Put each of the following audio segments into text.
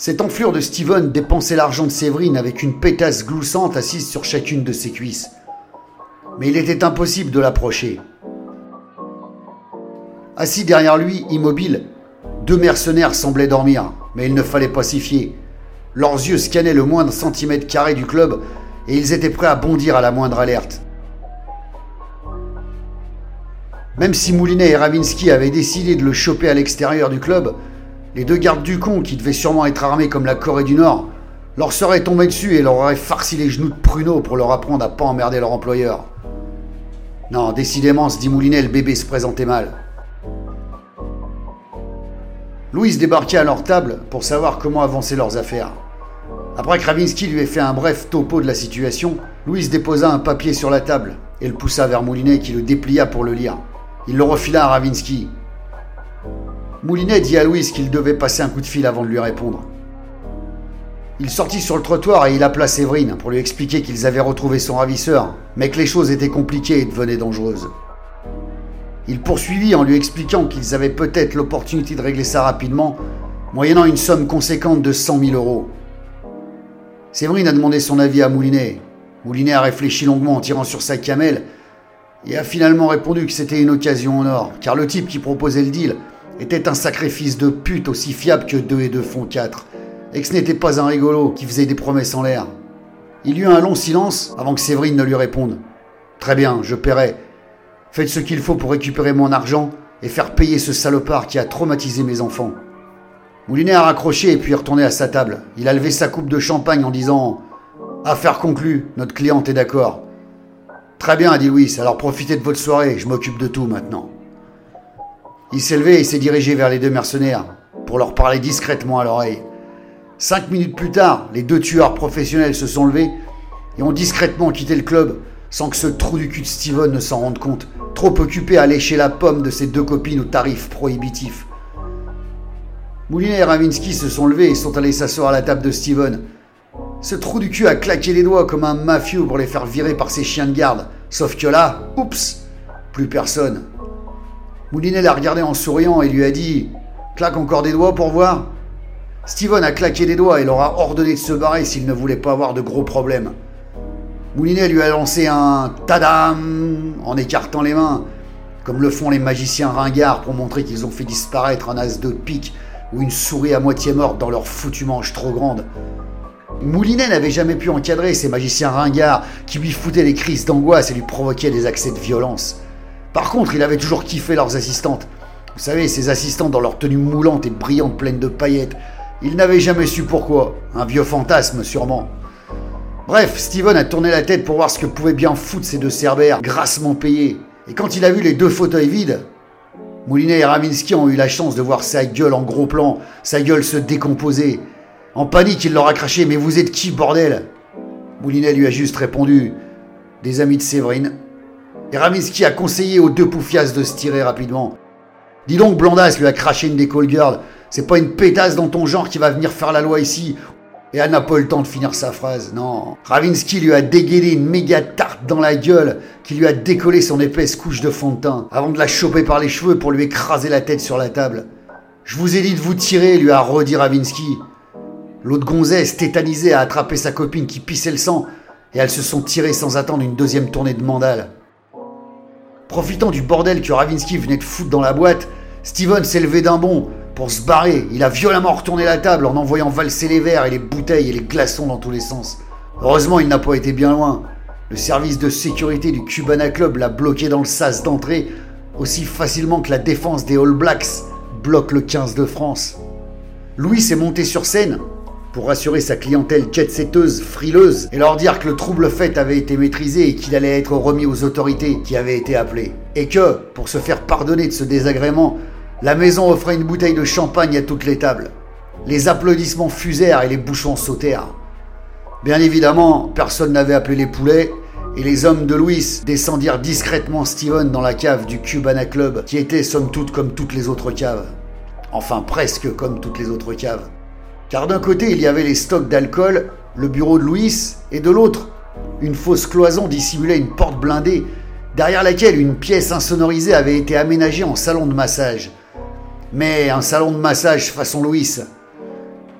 Cette enflure de Steven dépensait l'argent de Séverine avec une pétasse gloussante assise sur chacune de ses cuisses. Mais il était impossible de l'approcher. Assis derrière lui, immobile, deux mercenaires semblaient dormir, mais il ne fallait pas s'y fier. Leurs yeux scannaient le moindre centimètre carré du club et ils étaient prêts à bondir à la moindre alerte. Même si Moulinet et Ravinsky avaient décidé de le choper à l'extérieur du club, les deux gardes du con, qui devaient sûrement être armés comme la Corée du Nord, leur seraient tombés dessus et leur auraient farci les genoux de pruneaux pour leur apprendre à pas emmerder leur employeur. Non, décidément, se dit Moulinet, le bébé se présentait mal. Louise débarquait à leur table pour savoir comment avancer leurs affaires. Après Ravinsky lui ait fait un bref topo de la situation, Louise déposa un papier sur la table et le poussa vers Moulinet qui le déplia pour le lire. Il le refila à Ravinsky. Moulinet dit à Louise qu'il devait passer un coup de fil avant de lui répondre. Il sortit sur le trottoir et il appela Séverine pour lui expliquer qu'ils avaient retrouvé son ravisseur, mais que les choses étaient compliquées et devenaient dangereuses. Il poursuivit en lui expliquant qu'ils avaient peut-être l'opportunité de régler ça rapidement, moyennant une somme conséquente de 100 000 euros. Séverine a demandé son avis à Moulinet. Moulinet a réfléchi longuement en tirant sur sa camelle et a finalement répondu que c'était une occasion en or, car le type qui proposait le deal était un sacrifice de pute aussi fiable que deux et deux font quatre, et que ce n'était pas un rigolo qui faisait des promesses en l'air. Il y eut un long silence avant que Séverine ne lui réponde. Très bien, je paierai, Faites ce qu'il faut pour récupérer mon argent et faire payer ce salopard qui a traumatisé mes enfants. Moulinet a raccroché et puis est retourné à sa table. Il a levé sa coupe de champagne en disant Affaire conclue, notre cliente est d'accord. Très bien, a dit Louis, alors profitez de votre soirée, je m'occupe de tout maintenant. Il s'est levé et s'est dirigé vers les deux mercenaires pour leur parler discrètement à l'oreille. Cinq minutes plus tard, les deux tueurs professionnels se sont levés et ont discrètement quitté le club sans que ce trou du cul de Steven ne s'en rende compte trop occupé à lécher la pomme de ses deux copines au tarif prohibitif. Moulinet et Ravinsky se sont levés et sont allés s'asseoir à la table de Steven. Ce trou du cul a claqué les doigts comme un mafieux pour les faire virer par ses chiens de garde. Sauf que là, oups, plus personne. Moulinet l'a regardé en souriant et lui a dit Claque encore des doigts pour voir Steven a claqué des doigts et leur a ordonné de se barrer s'il ne voulait pas avoir de gros problèmes. Moulinet lui a lancé un tadam en écartant les mains, comme le font les magiciens ringards pour montrer qu'ils ont fait disparaître un as de pique ou une souris à moitié morte dans leur foutue manche trop grande. Moulinet n'avait jamais pu encadrer ces magiciens ringards qui lui foutaient des crises d'angoisse et lui provoquaient des accès de violence. Par contre, il avait toujours kiffé leurs assistantes. Vous savez, ces assistantes dans leur tenue moulante et brillante pleine de paillettes. Il n'avait jamais su pourquoi. Un vieux fantasme, sûrement. Bref, Steven a tourné la tête pour voir ce que pouvaient bien foutre ces deux cerbères, grassement payés. Et quand il a vu les deux fauteuils vides, Moulinet et Ravinsky ont eu la chance de voir sa gueule en gros plan, sa gueule se décomposer. En panique, il leur a craché Mais vous êtes qui, bordel? Moulinet lui a juste répondu Des amis de Séverine. Et Ravinsky a conseillé aux deux poufias de se tirer rapidement. Dis donc, Blondas lui a craché une des call girls. C'est pas une pétasse dans ton genre qui va venir faire la loi ici, et elle n'a pas eu le temps de finir sa phrase, non. Ravinsky lui a dégainé une méga tarte dans la gueule qui lui a décollé son épaisse couche de fond de teint avant de la choper par les cheveux pour lui écraser la tête sur la table. Je vous ai dit de vous tirer, lui a redit Ravinsky. L'autre gonzesse, tétanisée, a attrapé sa copine qui pissait le sang et elles se sont tirées sans attendre une deuxième tournée de mandale. Profitant du bordel que Ravinsky venait de foutre dans la boîte, Steven s'est levé d'un bond pour se barrer, il a violemment retourné la table en envoyant valser les verres et les bouteilles et les glaçons dans tous les sens. Heureusement, il n'a pas été bien loin. Le service de sécurité du Cubana Club l'a bloqué dans le sas d'entrée aussi facilement que la défense des All Blacks bloque le 15 de France. Louis s'est monté sur scène pour rassurer sa clientèle jet-setteuse, frileuse, et leur dire que le trouble fait avait été maîtrisé et qu'il allait être remis aux autorités qui avaient été appelées. Et que, pour se faire pardonner de ce désagrément, la maison offrait une bouteille de champagne à toutes les tables. Les applaudissements fusèrent et les bouchons sautèrent. Bien évidemment, personne n'avait appelé les poulets, et les hommes de Louis descendirent discrètement Steven dans la cave du Cubana Club, qui était somme toute comme toutes les autres caves. Enfin, presque comme toutes les autres caves. Car d'un côté, il y avait les stocks d'alcool, le bureau de Louis, et de l'autre, une fausse cloison dissimulait une porte blindée, derrière laquelle une pièce insonorisée avait été aménagée en salon de massage mais un salon de massage façon Louis.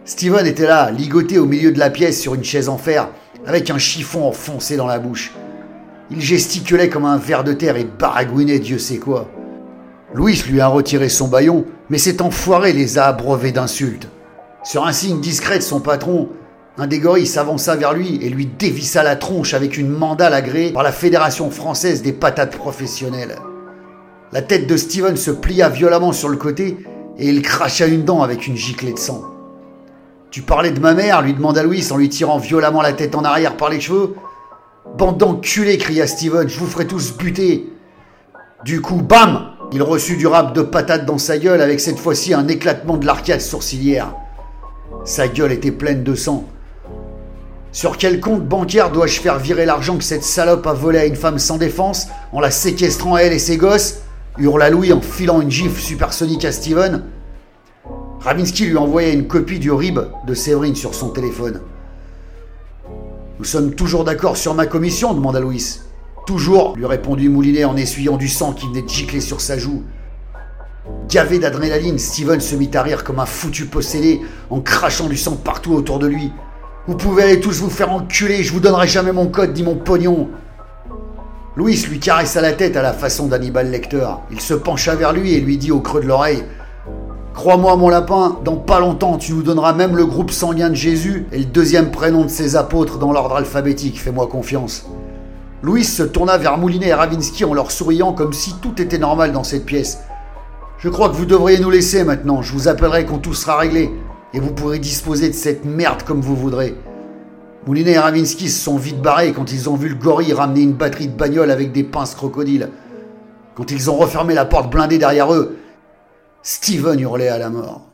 Steven était là, ligoté au milieu de la pièce sur une chaise en fer, avec un chiffon enfoncé dans la bouche. Il gesticulait comme un ver de terre et baragouinait Dieu sait quoi. Louis lui a retiré son baillon, mais cet enfoiré les a abreuvés d'insultes. Sur un signe discret de son patron, un des gorilles s'avança vers lui et lui dévissa la tronche avec une mandale agréée par la Fédération française des patates professionnelles. La tête de Steven se plia violemment sur le côté et il cracha une dent avec une giclée de sang. Tu parlais de ma mère lui demanda Louis en lui tirant violemment la tête en arrière par les cheveux. Bande d'enculés cria Steven, je vous ferai tous buter. Du coup, bam Il reçut du rap de patates dans sa gueule avec cette fois-ci un éclatement de l'arcade sourcilière. Sa gueule était pleine de sang. Sur quel compte bancaire dois-je faire virer l'argent que cette salope a volé à une femme sans défense en la séquestrant elle et ses gosses? Hurla Louis en filant une gifle supersonique à Steven. Ravinsky lui envoyait une copie du RIB de Séverine sur son téléphone. Nous sommes toujours d'accord sur ma commission demanda Louis. Toujours, lui répondit Moulinet en essuyant du sang qui venait de gicler sur sa joue. Gavé d'adrénaline, Steven se mit à rire comme un foutu possédé en crachant du sang partout autour de lui. Vous pouvez aller tous vous faire enculer, je vous donnerai jamais mon code, dit mon pognon. Louis lui caressa la tête à la façon d'Hannibal Lecter. Il se pencha vers lui et lui dit au creux de l'oreille Crois-moi, mon lapin, dans pas longtemps, tu nous donneras même le groupe sanguin de Jésus et le deuxième prénom de ses apôtres dans l'ordre alphabétique. Fais-moi confiance. Louis se tourna vers Moulinet et Ravinsky en leur souriant comme si tout était normal dans cette pièce. Je crois que vous devriez nous laisser maintenant. Je vous appellerai quand tout sera réglé. Et vous pourrez disposer de cette merde comme vous voudrez. Moulinet et Ravinsky se sont vite barrés quand ils ont vu le gorille ramener une batterie de bagnole avec des pinces crocodiles. Quand ils ont refermé la porte blindée derrière eux, Steven hurlait à la mort.